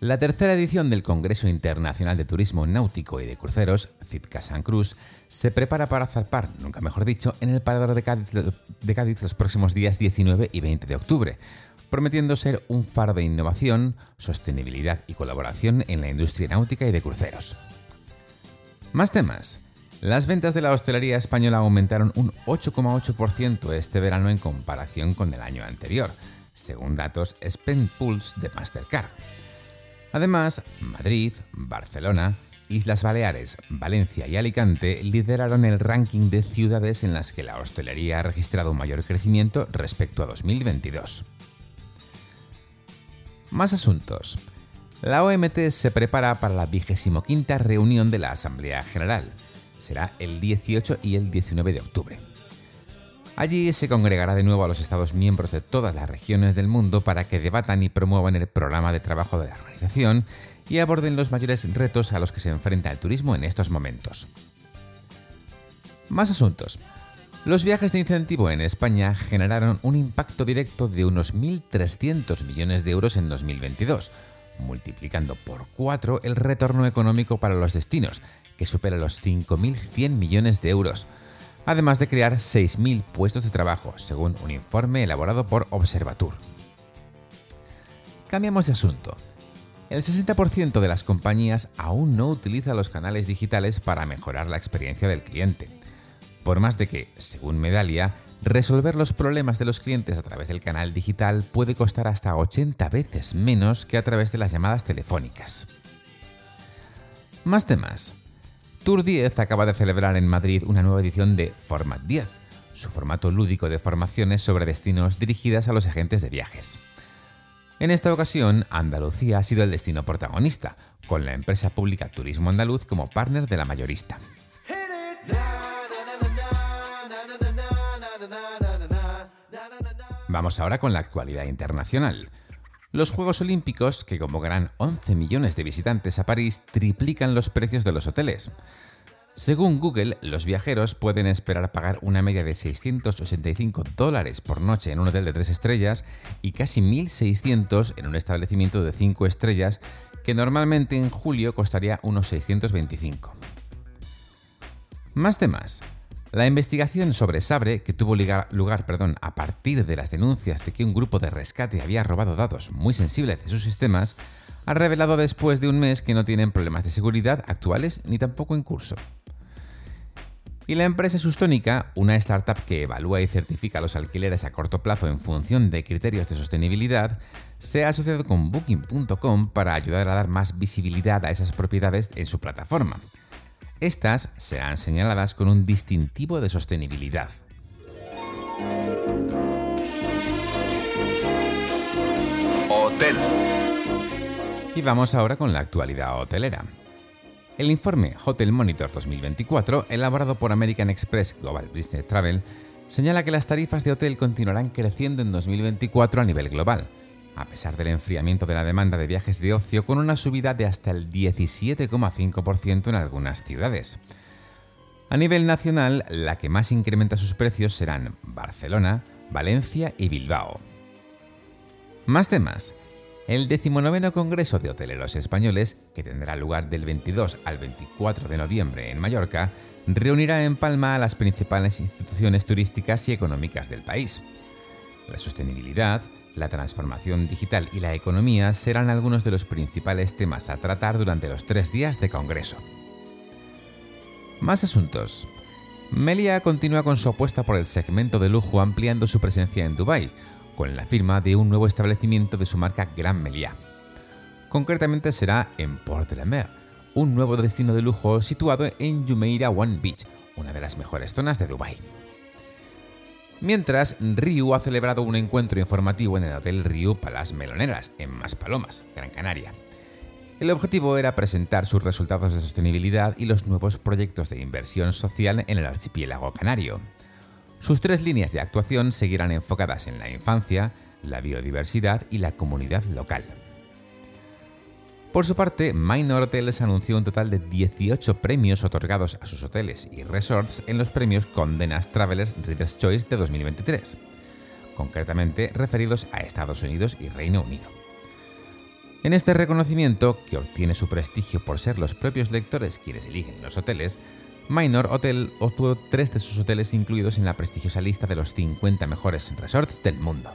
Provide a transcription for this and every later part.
La tercera edición del Congreso Internacional de Turismo Náutico y de Cruceros, CITCA San Cruz, se prepara para zarpar, nunca mejor dicho, en el Parador de Cádiz, de Cádiz los próximos días 19 y 20 de octubre, prometiendo ser un faro de innovación, sostenibilidad y colaboración en la industria náutica y de cruceros. Más temas. Las ventas de la hostelería española aumentaron un 8,8% este verano en comparación con el año anterior, según datos Spend Pulse de Mastercard. Además, Madrid, Barcelona, Islas Baleares, Valencia y Alicante lideraron el ranking de ciudades en las que la hostelería ha registrado un mayor crecimiento respecto a 2022. Más asuntos. La OMT se prepara para la 25 reunión de la Asamblea General. Será el 18 y el 19 de octubre. Allí se congregará de nuevo a los Estados miembros de todas las regiones del mundo para que debatan y promuevan el programa de trabajo de la organización y aborden los mayores retos a los que se enfrenta el turismo en estos momentos. Más asuntos. Los viajes de incentivo en España generaron un impacto directo de unos 1.300 millones de euros en 2022, multiplicando por 4 el retorno económico para los destinos, que supera los 5.100 millones de euros además de crear 6.000 puestos de trabajo, según un informe elaborado por Observatur. Cambiamos de asunto. El 60% de las compañías aún no utiliza los canales digitales para mejorar la experiencia del cliente. Por más de que, según Medalia, resolver los problemas de los clientes a través del canal digital puede costar hasta 80 veces menos que a través de las llamadas telefónicas. Más temas. Tour 10 acaba de celebrar en Madrid una nueva edición de Format 10, su formato lúdico de formaciones sobre destinos dirigidas a los agentes de viajes. En esta ocasión, Andalucía ha sido el destino protagonista, con la empresa pública Turismo Andaluz como partner de la mayorista. Vamos ahora con la actualidad internacional. Los Juegos Olímpicos, que convocarán 11 millones de visitantes a París, triplican los precios de los hoteles. Según Google, los viajeros pueden esperar pagar una media de 685 dólares por noche en un hotel de 3 estrellas y casi 1.600 en un establecimiento de 5 estrellas que normalmente en julio costaría unos 625. Más temas. La investigación sobre Sabre, que tuvo lugar, perdón, a partir de las denuncias de que un grupo de rescate había robado datos muy sensibles de sus sistemas, ha revelado después de un mes que no tienen problemas de seguridad actuales ni tampoco en curso. Y la empresa Sustónica, una startup que evalúa y certifica los alquileres a corto plazo en función de criterios de sostenibilidad, se ha asociado con Booking.com para ayudar a dar más visibilidad a esas propiedades en su plataforma. Estas serán señaladas con un distintivo de sostenibilidad. Hotel. Y vamos ahora con la actualidad hotelera. El informe Hotel Monitor 2024, elaborado por American Express Global Business Travel, señala que las tarifas de hotel continuarán creciendo en 2024 a nivel global, a pesar del enfriamiento de la demanda de viajes de ocio con una subida de hasta el 17,5% en algunas ciudades. A nivel nacional, la que más incrementa sus precios serán Barcelona, Valencia y Bilbao. Más temas. El 19 Congreso de Hoteleros Españoles, que tendrá lugar del 22 al 24 de noviembre en Mallorca, reunirá en Palma a las principales instituciones turísticas y económicas del país. La sostenibilidad, la transformación digital y la economía serán algunos de los principales temas a tratar durante los tres días de Congreso. Más asuntos. Melia continúa con su apuesta por el segmento de lujo ampliando su presencia en Dubái, con la firma de un nuevo establecimiento de su marca Gran Melia. Concretamente será en Port de la Mer, un nuevo destino de lujo situado en Jumeirah One Beach, una de las mejores zonas de Dubái. Mientras, Ryu ha celebrado un encuentro informativo en el Hotel Ryu Palace Meloneras, en Maspalomas, Gran Canaria. El objetivo era presentar sus resultados de sostenibilidad y los nuevos proyectos de inversión social en el archipiélago canario. Sus tres líneas de actuación seguirán enfocadas en la infancia, la biodiversidad y la comunidad local. Por su parte, Minor Hotels anunció un total de 18 premios otorgados a sus hoteles y resorts en los premios Condenas Travelers Reader's Choice de 2023, concretamente referidos a Estados Unidos y Reino Unido. En este reconocimiento, que obtiene su prestigio por ser los propios lectores quienes eligen los hoteles, Minor Hotel obtuvo tres de sus hoteles incluidos en la prestigiosa lista de los 50 mejores resorts del mundo.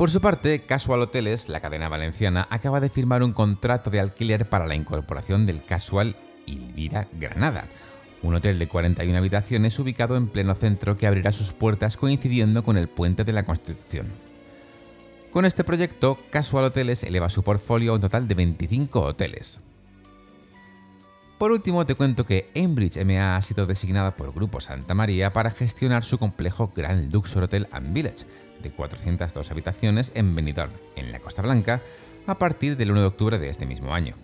Por su parte, Casual Hoteles, la cadena valenciana, acaba de firmar un contrato de alquiler para la incorporación del Casual Ilvira Granada, un hotel de 41 habitaciones ubicado en pleno centro que abrirá sus puertas coincidiendo con el puente de la Constitución. Con este proyecto, Casual Hoteles eleva su portfolio a un total de 25 hoteles. Por último, te cuento que Enbridge MA ha sido designada por Grupo Santa María para gestionar su complejo Grand Luxor Hotel and Village, de 402 habitaciones en Benidorm, en la Costa Blanca, a partir del 1 de octubre de este mismo año.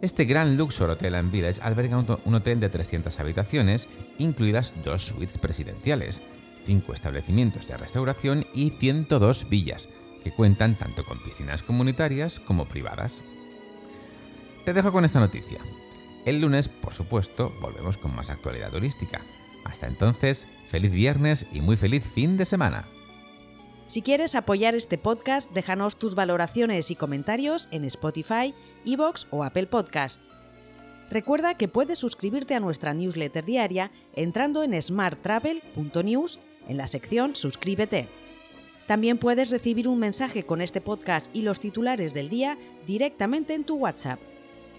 Este Grand Luxor Hotel and Village alberga un hotel de 300 habitaciones, incluidas dos suites presidenciales, 5 establecimientos de restauración y 102 villas, que cuentan tanto con piscinas comunitarias como privadas. Te dejo con esta noticia. El lunes, por supuesto, volvemos con más actualidad turística. Hasta entonces, feliz viernes y muy feliz fin de semana. Si quieres apoyar este podcast, déjanos tus valoraciones y comentarios en Spotify, Evox o Apple Podcast. Recuerda que puedes suscribirte a nuestra newsletter diaria entrando en smarttravel.news en la sección Suscríbete. También puedes recibir un mensaje con este podcast y los titulares del día directamente en tu WhatsApp